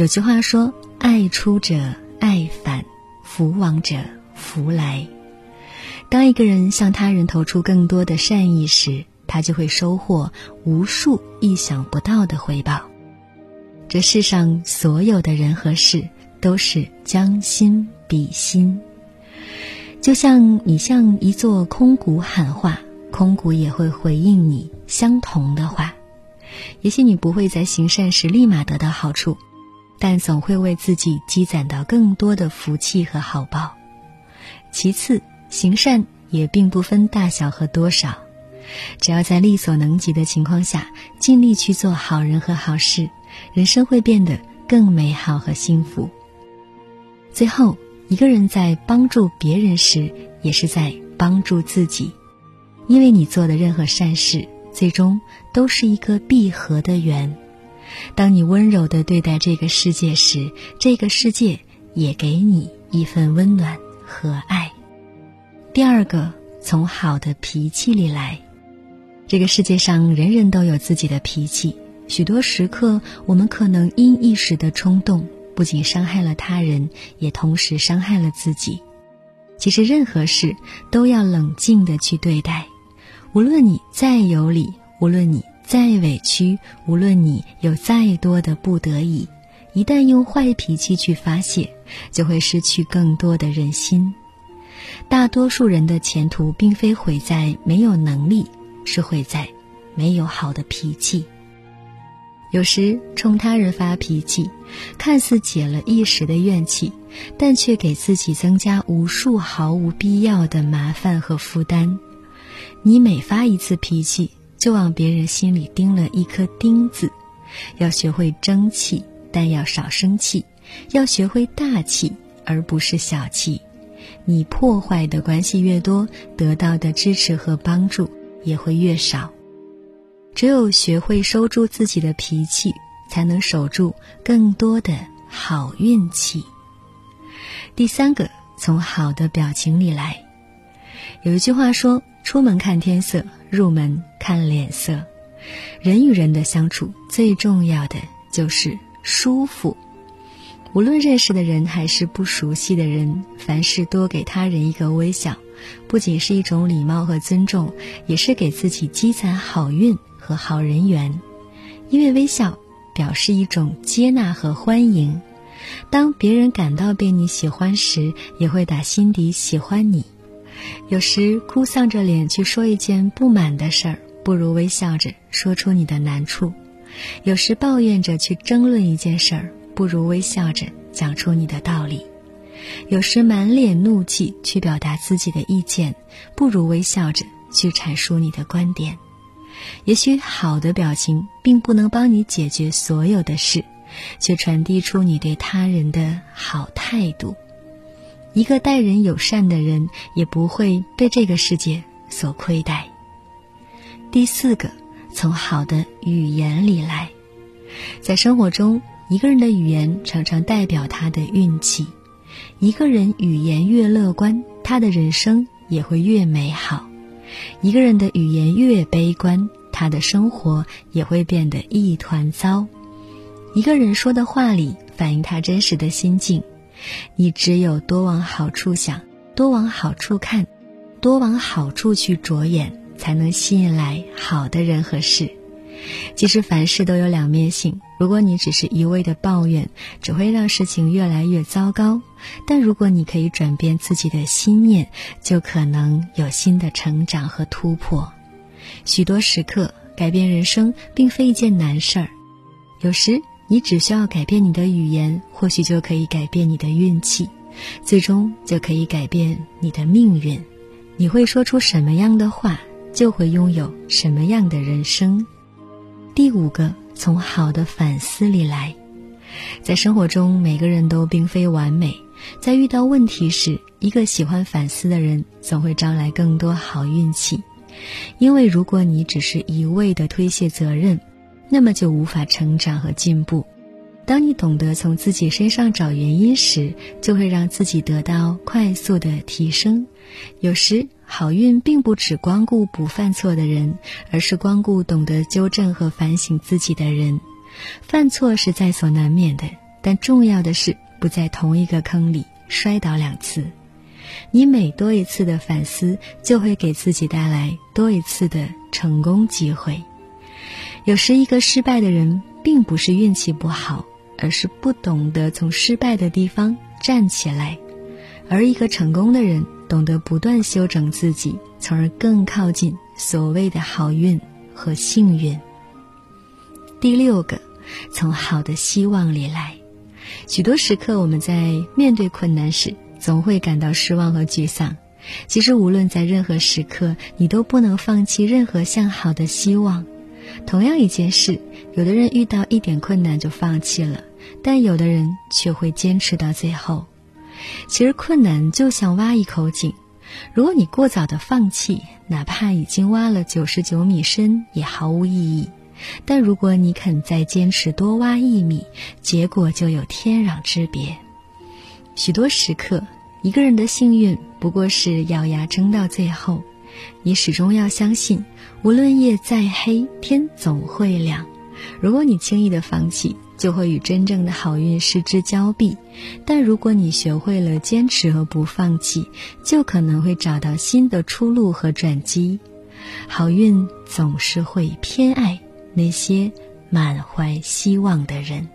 有句话说：“爱出者爱返，福往者福来。”当一个人向他人投出更多的善意时，他就会收获无数意想不到的回报。这世上所有的人和事，都是将心比心。就像你向一座空谷喊话，空谷也会回应你相同的话。也许你不会在行善时立马得到好处，但总会为自己积攒到更多的福气和好报。其次，行善也并不分大小和多少，只要在力所能及的情况下，尽力去做好人和好事，人生会变得更美好和幸福。最后，一个人在帮助别人时，也是在帮助自己，因为你做的任何善事。最终都是一个闭合的圆。当你温柔的对待这个世界时，这个世界也给你一份温暖和爱。第二个，从好的脾气里来。这个世界上人人都有自己的脾气，许多时刻我们可能因一时的冲动，不仅伤害了他人，也同时伤害了自己。其实任何事都要冷静的去对待。无论你再有理，无论你再委屈，无论你有再多的不得已，一旦用坏脾气去发泄，就会失去更多的人心。大多数人的前途并非毁在没有能力，是毁在没有好的脾气。有时冲他人发脾气，看似解了一时的怨气，但却给自己增加无数毫无必要的麻烦和负担。你每发一次脾气，就往别人心里钉了一颗钉子。要学会争气，但要少生气；要学会大气，而不是小气。你破坏的关系越多，得到的支持和帮助也会越少。只有学会收住自己的脾气，才能守住更多的好运气。第三个，从好的表情里来。有一句话说。出门看天色，入门看脸色。人与人的相处，最重要的就是舒服。无论认识的人还是不熟悉的人，凡事多给他人一个微笑，不仅是一种礼貌和尊重，也是给自己积攒好运和好人缘。因为微笑表示一种接纳和欢迎，当别人感到被你喜欢时，也会打心底喜欢你。有时哭丧着脸去说一件不满的事儿，不如微笑着说出你的难处；有时抱怨着去争论一件事儿，不如微笑着讲出你的道理；有时满脸怒气去表达自己的意见，不如微笑着去阐述你的观点。也许好的表情并不能帮你解决所有的事，却传递出你对他人的好态度。一个待人友善的人，也不会被这个世界所亏待。第四个，从好的语言里来。在生活中，一个人的语言常常代表他的运气。一个人语言越乐观，他的人生也会越美好；一个人的语言越悲观，他的生活也会变得一团糟。一个人说的话里反映他真实的心境。你只有多往好处想，多往好处看，多往好处去着眼，才能吸引来好的人和事。其实凡事都有两面性，如果你只是一味的抱怨，只会让事情越来越糟糕。但如果你可以转变自己的心念，就可能有新的成长和突破。许多时刻，改变人生并非一件难事儿，有时。你只需要改变你的语言，或许就可以改变你的运气，最终就可以改变你的命运。你会说出什么样的话，就会拥有什么样的人生。第五个，从好的反思里来。在生活中，每个人都并非完美，在遇到问题时，一个喜欢反思的人，总会招来更多好运气。因为如果你只是一味的推卸责任，那么就无法成长和进步。当你懂得从自己身上找原因时，就会让自己得到快速的提升。有时好运并不只光顾不犯错的人，而是光顾懂得纠正和反省自己的人。犯错是在所难免的，但重要的是不在同一个坑里摔倒两次。你每多一次的反思，就会给自己带来多一次的成功机会。有时，一个失败的人并不是运气不好，而是不懂得从失败的地方站起来；而一个成功的人，懂得不断修整自己，从而更靠近所谓的好运和幸运。第六个，从好的希望里来。许多时刻，我们在面对困难时，总会感到失望和沮丧。其实，无论在任何时刻，你都不能放弃任何向好的希望。同样一件事，有的人遇到一点困难就放弃了，但有的人却会坚持到最后。其实，困难就像挖一口井，如果你过早的放弃，哪怕已经挖了九十九米深，也毫无意义。但如果你肯再坚持多挖一米，结果就有天壤之别。许多时刻，一个人的幸运不过是咬牙争到最后。你始终要相信，无论夜再黑，天总会亮。如果你轻易的放弃，就会与真正的好运失之交臂；但如果你学会了坚持和不放弃，就可能会找到新的出路和转机。好运总是会偏爱那些满怀希望的人。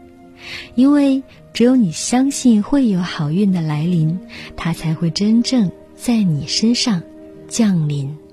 因为只有你相信会有好运的来临，它才会真正在你身上降临。